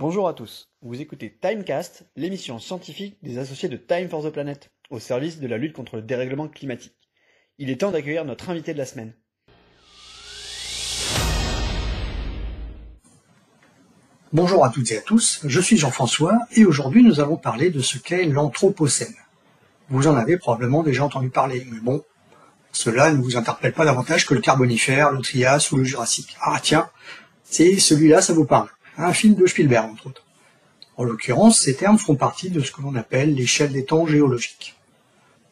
Bonjour à tous, vous écoutez Timecast, l'émission scientifique des associés de Time for the Planet, au service de la lutte contre le dérèglement climatique. Il est temps d'accueillir notre invité de la semaine. Bonjour à toutes et à tous, je suis Jean-François et aujourd'hui nous allons parler de ce qu'est l'Anthropocène. Vous en avez probablement déjà entendu parler, mais bon, cela ne vous interpelle pas davantage que le Carbonifère, le Trias ou le Jurassique. Ah tiens, c'est celui-là, ça vous parle. Un film de Spielberg, entre autres. En l'occurrence, ces termes font partie de ce que l'on appelle l'échelle des temps géologiques.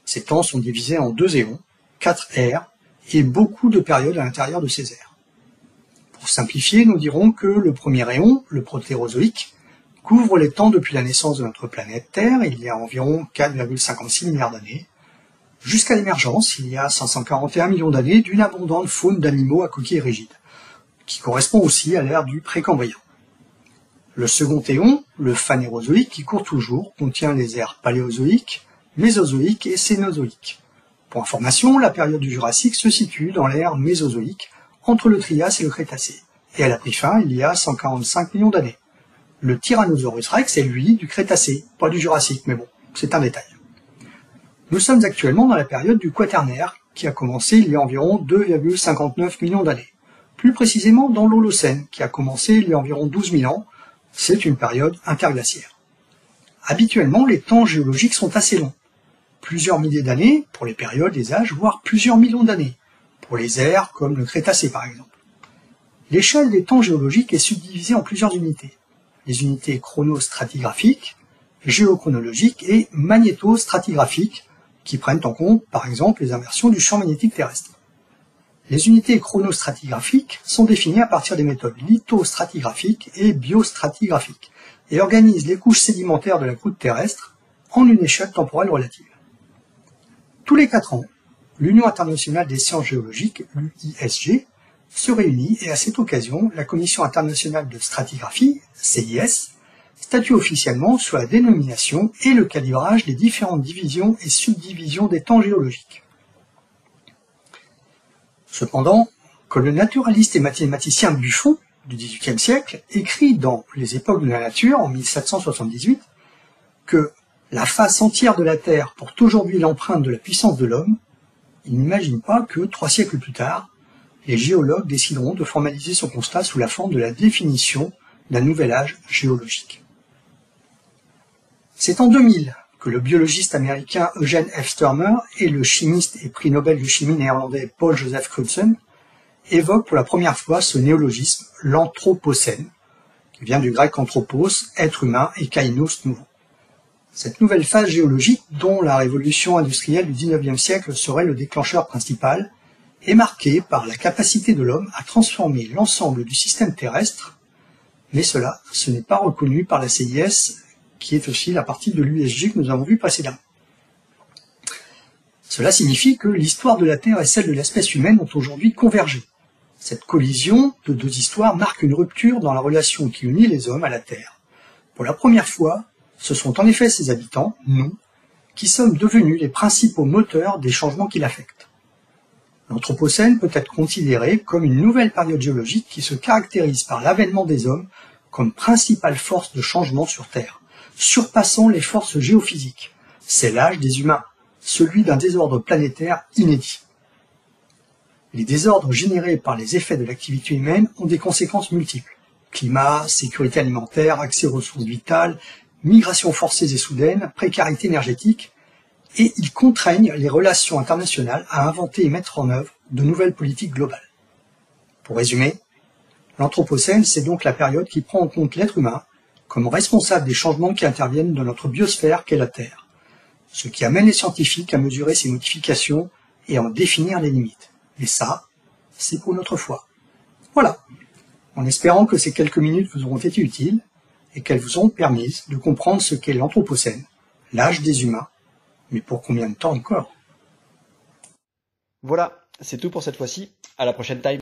Ces temps sont divisés en deux éons, quatre ères, et beaucoup de périodes à l'intérieur de ces ères. Pour simplifier, nous dirons que le premier éon, le protérozoïque, couvre les temps depuis la naissance de notre planète Terre, il y a environ 4,56 milliards d'années, jusqu'à l'émergence, il y a 541 millions d'années, d'une abondante faune d'animaux à coquilles rigides, qui correspond aussi à l'ère du précambrien. Le second éon, le phanérozoïque, qui court toujours, contient les ères paléozoïques, mésozoïque et cénozoïque. Pour information, la période du Jurassique se situe dans l'ère mésozoïque, entre le Trias et le Crétacé, et elle a pris fin il y a 145 millions d'années. Le Tyrannosaurus rex est lui du Crétacé, pas du Jurassique, mais bon, c'est un détail. Nous sommes actuellement dans la période du Quaternaire, qui a commencé il y a environ 2,59 millions d'années. Plus précisément dans l'Holocène, qui a commencé il y a environ 12 000 ans, c'est une période interglaciaire. Habituellement, les temps géologiques sont assez longs. Plusieurs milliers d'années pour les périodes, les âges, voire plusieurs millions d'années, pour les ères comme le Crétacé par exemple. L'échelle des temps géologiques est subdivisée en plusieurs unités. Les unités chronostratigraphiques, géochronologiques et magnétostratigraphiques, qui prennent en compte par exemple les inversions du champ magnétique terrestre. Les unités chronostratigraphiques sont définies à partir des méthodes lithostratigraphiques et biostratigraphiques et organisent les couches sédimentaires de la croûte terrestre en une échelle temporelle relative. Tous les quatre ans, l'Union internationale des sciences géologiques, l'UISG, se réunit et à cette occasion, la Commission internationale de stratigraphie, CIS, statue officiellement sur la dénomination et le calibrage des différentes divisions et subdivisions des temps géologiques. Cependant, que le naturaliste et mathématicien Buffon, du XVIIIe siècle, écrit dans Les époques de la nature, en 1778, que la face entière de la Terre porte aujourd'hui l'empreinte de la puissance de l'homme, il n'imagine pas que, trois siècles plus tard, les géologues décideront de formaliser son constat sous la forme de la définition d'un nouvel âge géologique. C'est en 2000 que le biologiste américain Eugene F. Sturmer et le chimiste et prix Nobel de chimie néerlandais Paul Joseph Crutzen évoquent pour la première fois ce néologisme, l'anthropocène, qui vient du grec anthropos, être humain, et kainos, nouveau. Cette nouvelle phase géologique, dont la révolution industrielle du XIXe siècle serait le déclencheur principal, est marquée par la capacité de l'homme à transformer l'ensemble du système terrestre, mais cela, ce n'est pas reconnu par la CIS qui est aussi la partie de l'USG que nous avons vu précédemment. Cela signifie que l'histoire de la Terre et celle de l'espèce humaine ont aujourd'hui convergé. Cette collision de deux histoires marque une rupture dans la relation qui unit les hommes à la Terre. Pour la première fois, ce sont en effet ses habitants, nous, qui sommes devenus les principaux moteurs des changements qui l'affectent. L'Anthropocène peut être considéré comme une nouvelle période géologique qui se caractérise par l'avènement des hommes comme principale force de changement sur Terre surpassant les forces géophysiques. C'est l'âge des humains, celui d'un désordre planétaire inédit. Les désordres générés par les effets de l'activité humaine ont des conséquences multiples. Climat, sécurité alimentaire, accès aux ressources vitales, migration forcées et soudaines, précarité énergétique, et ils contraignent les relations internationales à inventer et mettre en œuvre de nouvelles politiques globales. Pour résumer, l'Anthropocène, c'est donc la période qui prend en compte l'être humain comme responsable des changements qui interviennent dans notre biosphère qu'est la Terre, ce qui amène les scientifiques à mesurer ces modifications et à en définir les limites. Et ça, c'est pour notre foi. Voilà. En espérant que ces quelques minutes vous auront été utiles et qu'elles vous ont permis de comprendre ce qu'est l'Anthropocène, l'âge des humains, mais pour combien de temps encore? Voilà, c'est tout pour cette fois-ci. À la prochaine time.